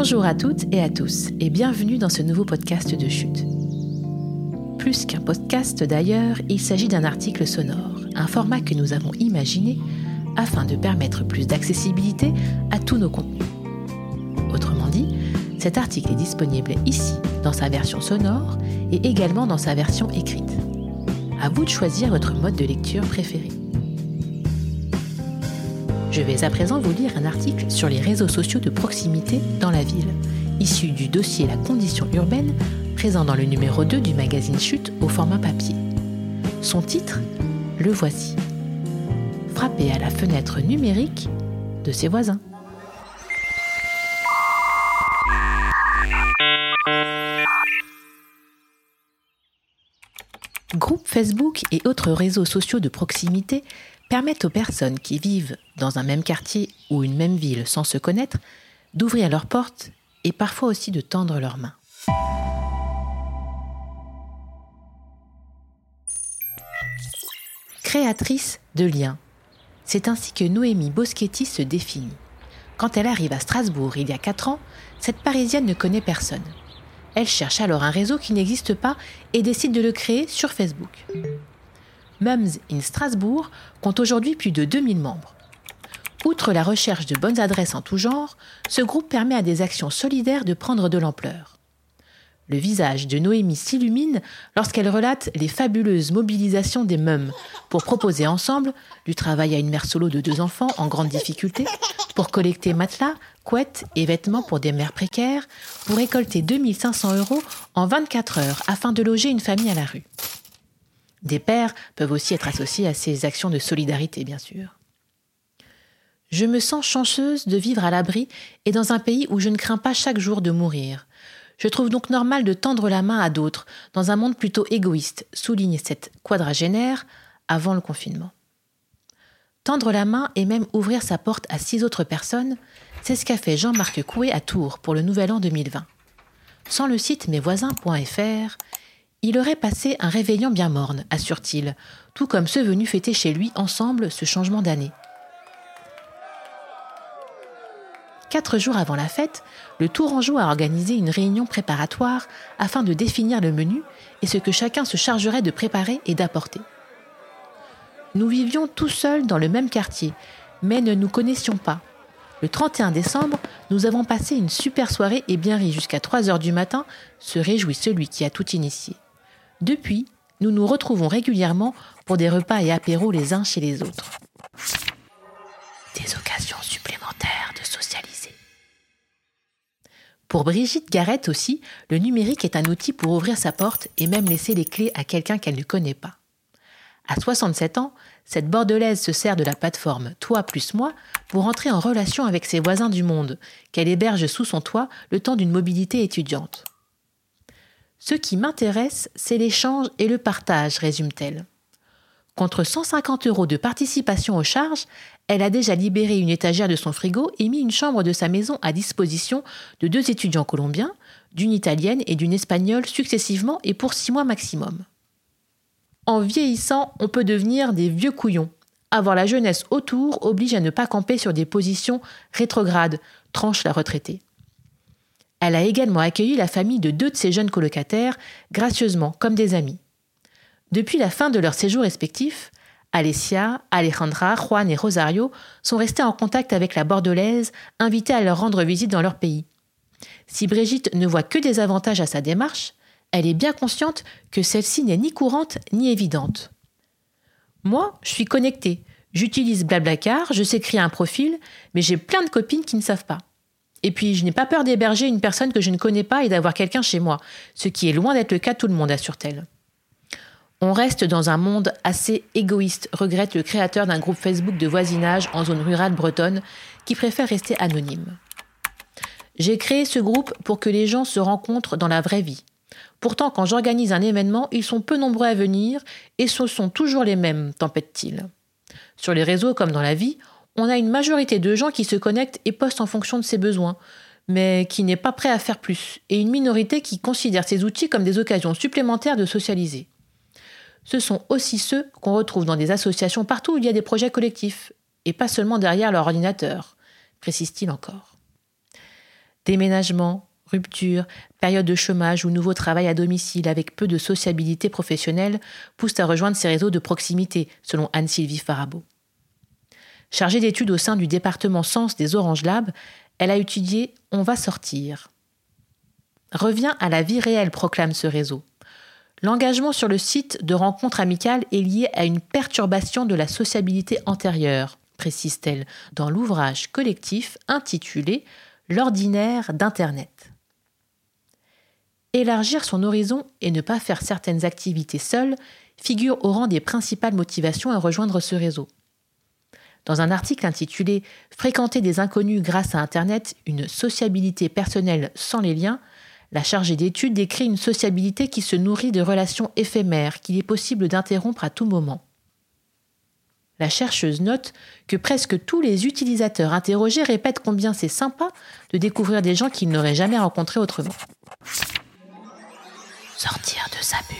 Bonjour à toutes et à tous et bienvenue dans ce nouveau podcast de chute. Plus qu'un podcast d'ailleurs, il s'agit d'un article sonore, un format que nous avons imaginé afin de permettre plus d'accessibilité à tous nos contenus. Autrement dit, cet article est disponible ici dans sa version sonore et également dans sa version écrite. À vous de choisir votre mode de lecture préféré. Je vais à présent vous lire un article sur les réseaux sociaux de proximité dans la ville, issu du dossier La condition urbaine, présent dans le numéro 2 du magazine Chute au format papier. Son titre Le voici. Frapper à la fenêtre numérique de ses voisins. Groupes Facebook et autres réseaux sociaux de proximité permettent aux personnes qui vivent dans un même quartier ou une même ville sans se connaître d'ouvrir leurs portes et parfois aussi de tendre leurs mains. Créatrice de liens. C'est ainsi que Noémie Boschetti se définit. Quand elle arrive à Strasbourg il y a 4 ans, cette Parisienne ne connaît personne. Elle cherche alors un réseau qui n'existe pas et décide de le créer sur Facebook. Mums in Strasbourg compte aujourd'hui plus de 2000 membres. Outre la recherche de bonnes adresses en tout genre, ce groupe permet à des actions solidaires de prendre de l'ampleur. Le visage de Noémie s'illumine lorsqu'elle relate les fabuleuses mobilisations des mums pour proposer ensemble du travail à une mère solo de deux enfants en grande difficulté, pour collecter matelas, couettes et vêtements pour des mères précaires, pour récolter 2500 euros en 24 heures afin de loger une famille à la rue. Des pères peuvent aussi être associés à ces actions de solidarité, bien sûr. Je me sens chanceuse de vivre à l'abri et dans un pays où je ne crains pas chaque jour de mourir. Je trouve donc normal de tendre la main à d'autres, dans un monde plutôt égoïste, souligne cette quadragénaire avant le confinement. Tendre la main et même ouvrir sa porte à six autres personnes, c'est ce qu'a fait Jean-Marc Coué à Tours pour le Nouvel An 2020. Sans le site mesvoisins.fr, il aurait passé un réveillon bien morne, assure-t-il, tout comme ceux venus fêter chez lui ensemble ce changement d'année. Quatre jours avant la fête, le Tourangeau a organisé une réunion préparatoire afin de définir le menu et ce que chacun se chargerait de préparer et d'apporter. Nous vivions tous seuls dans le même quartier, mais ne nous connaissions pas. Le 31 décembre, nous avons passé une super soirée et bien ri jusqu'à 3 heures du matin, se réjouit celui qui a tout initié. Depuis, nous nous retrouvons régulièrement pour des repas et apéros les uns chez les autres. Des occasions supplémentaires de socialiser. Pour Brigitte Garrett aussi, le numérique est un outil pour ouvrir sa porte et même laisser les clés à quelqu'un qu'elle ne connaît pas. À 67 ans, cette Bordelaise se sert de la plateforme Toi plus moi pour entrer en relation avec ses voisins du monde, qu'elle héberge sous son toit le temps d'une mobilité étudiante. Ce qui m'intéresse, c'est l'échange et le partage, résume-t-elle. Contre 150 euros de participation aux charges, elle a déjà libéré une étagère de son frigo et mis une chambre de sa maison à disposition de deux étudiants colombiens, d'une italienne et d'une espagnole successivement et pour six mois maximum. En vieillissant, on peut devenir des vieux couillons. Avoir la jeunesse autour oblige à ne pas camper sur des positions rétrogrades, tranche la retraitée. Elle a également accueilli la famille de deux de ses jeunes colocataires, gracieusement, comme des amis. Depuis la fin de leur séjour respectif, Alessia, Alejandra, Juan et Rosario sont restés en contact avec la Bordelaise, invitée à leur rendre visite dans leur pays. Si Brigitte ne voit que des avantages à sa démarche, elle est bien consciente que celle-ci n'est ni courante ni évidente. Moi, je suis connectée, j'utilise Blablacar, je sais créer un profil, mais j'ai plein de copines qui ne savent pas. Et puis, je n'ai pas peur d'héberger une personne que je ne connais pas et d'avoir quelqu'un chez moi, ce qui est loin d'être le cas tout le monde, assure-t-elle. On reste dans un monde assez égoïste, regrette le créateur d'un groupe Facebook de voisinage en zone rurale bretonne qui préfère rester anonyme. J'ai créé ce groupe pour que les gens se rencontrent dans la vraie vie. Pourtant, quand j'organise un événement, ils sont peu nombreux à venir et ce sont toujours les mêmes, tempête-t-il. Sur les réseaux comme dans la vie, on a une majorité de gens qui se connectent et postent en fonction de ses besoins, mais qui n'est pas prêt à faire plus, et une minorité qui considère ces outils comme des occasions supplémentaires de socialiser. Ce sont aussi ceux qu'on retrouve dans des associations partout où il y a des projets collectifs, et pas seulement derrière leur ordinateur, précise-t-il encore. Déménagement, rupture, période de chômage ou nouveau travail à domicile avec peu de sociabilité professionnelle poussent à rejoindre ces réseaux de proximité, selon Anne-Sylvie Farabeau. Chargée d'études au sein du département Sens des Orange Lab, elle a étudié On va sortir. Revient à la vie réelle, proclame ce réseau. L'engagement sur le site de rencontres amicales est lié à une perturbation de la sociabilité antérieure, précise-t-elle dans l'ouvrage collectif intitulé L'ordinaire d'Internet. Élargir son horizon et ne pas faire certaines activités seules figure au rang des principales motivations à rejoindre ce réseau. Dans un article intitulé Fréquenter des inconnus grâce à Internet, une sociabilité personnelle sans les liens, la chargée d'études décrit une sociabilité qui se nourrit de relations éphémères qu'il est possible d'interrompre à tout moment. La chercheuse note que presque tous les utilisateurs interrogés répètent combien c'est sympa de découvrir des gens qu'ils n'auraient jamais rencontrés autrement. Sortir de sa bulle.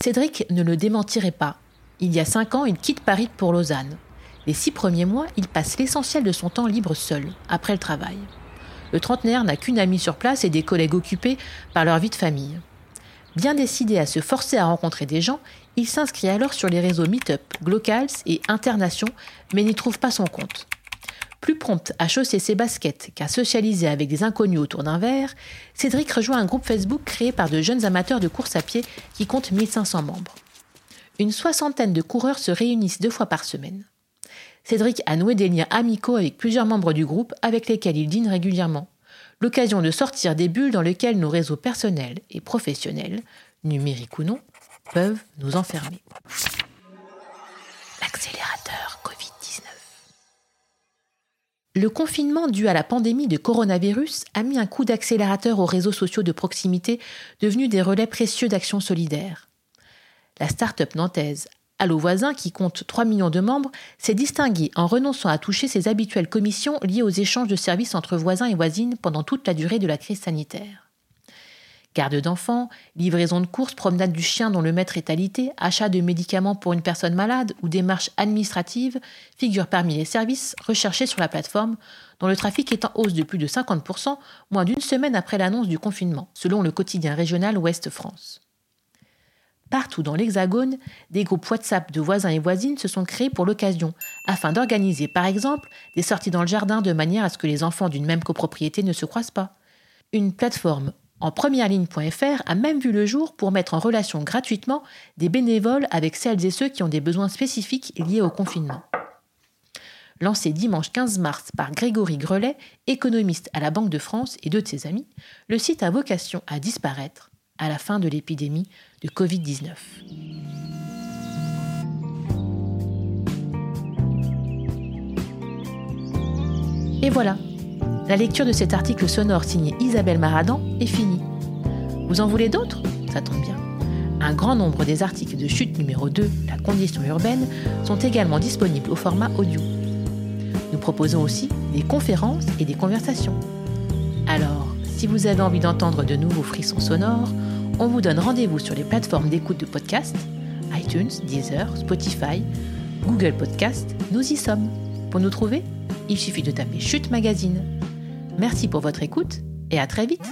Cédric ne le démentirait pas. Il y a cinq ans, il quitte Paris pour Lausanne. Les six premiers mois, il passe l'essentiel de son temps libre seul, après le travail. Le trentenaire n'a qu'une amie sur place et des collègues occupés par leur vie de famille. Bien décidé à se forcer à rencontrer des gens, il s'inscrit alors sur les réseaux Meetup, Glocals et Internation, mais n'y trouve pas son compte. Plus prompt à chausser ses baskets qu'à socialiser avec des inconnus autour d'un verre, Cédric rejoint un groupe Facebook créé par de jeunes amateurs de course à pied qui compte 1500 membres. Une soixantaine de coureurs se réunissent deux fois par semaine. Cédric a noué des liens amicaux avec plusieurs membres du groupe avec lesquels il dîne régulièrement. L'occasion de sortir des bulles dans lesquelles nos réseaux personnels et professionnels, numériques ou non, peuvent nous enfermer. L'accélérateur Covid-19. Le confinement dû à la pandémie de coronavirus a mis un coup d'accélérateur aux réseaux sociaux de proximité devenus des relais précieux d'actions solidaires. La start-up nantaise Allo Voisin, qui compte 3 millions de membres, s'est distingué en renonçant à toucher ses habituelles commissions liées aux échanges de services entre voisins et voisines pendant toute la durée de la crise sanitaire. Garde d'enfants, livraison de courses, promenade du chien dont le maître est alité, achat de médicaments pour une personne malade ou démarches administratives figurent parmi les services recherchés sur la plateforme, dont le trafic est en hausse de plus de 50%, moins d'une semaine après l'annonce du confinement, selon le quotidien régional Ouest France. Partout dans l'Hexagone, des groupes WhatsApp de voisins et voisines se sont créés pour l'occasion, afin d'organiser par exemple des sorties dans le jardin de manière à ce que les enfants d'une même copropriété ne se croisent pas. Une plateforme en première ligne.fr a même vu le jour pour mettre en relation gratuitement des bénévoles avec celles et ceux qui ont des besoins spécifiques liés au confinement. Lancé dimanche 15 mars par Grégory Grelet, économiste à la Banque de France et deux de ses amis, le site a vocation à disparaître à la fin de l'épidémie de Covid-19. Et voilà, la lecture de cet article sonore signé Isabelle Maradan est finie. Vous en voulez d'autres? Ça tombe bien. Un grand nombre des articles de chute numéro 2, La condition urbaine, sont également disponibles au format audio. Nous proposons aussi des conférences et des conversations. Alors, si vous avez envie d'entendre de nouveaux frissons sonores, on vous donne rendez-vous sur les plateformes d'écoute de podcast, iTunes, Deezer, Spotify, Google Podcast, nous y sommes. Pour nous trouver, il suffit de taper Chute Magazine. Merci pour votre écoute et à très vite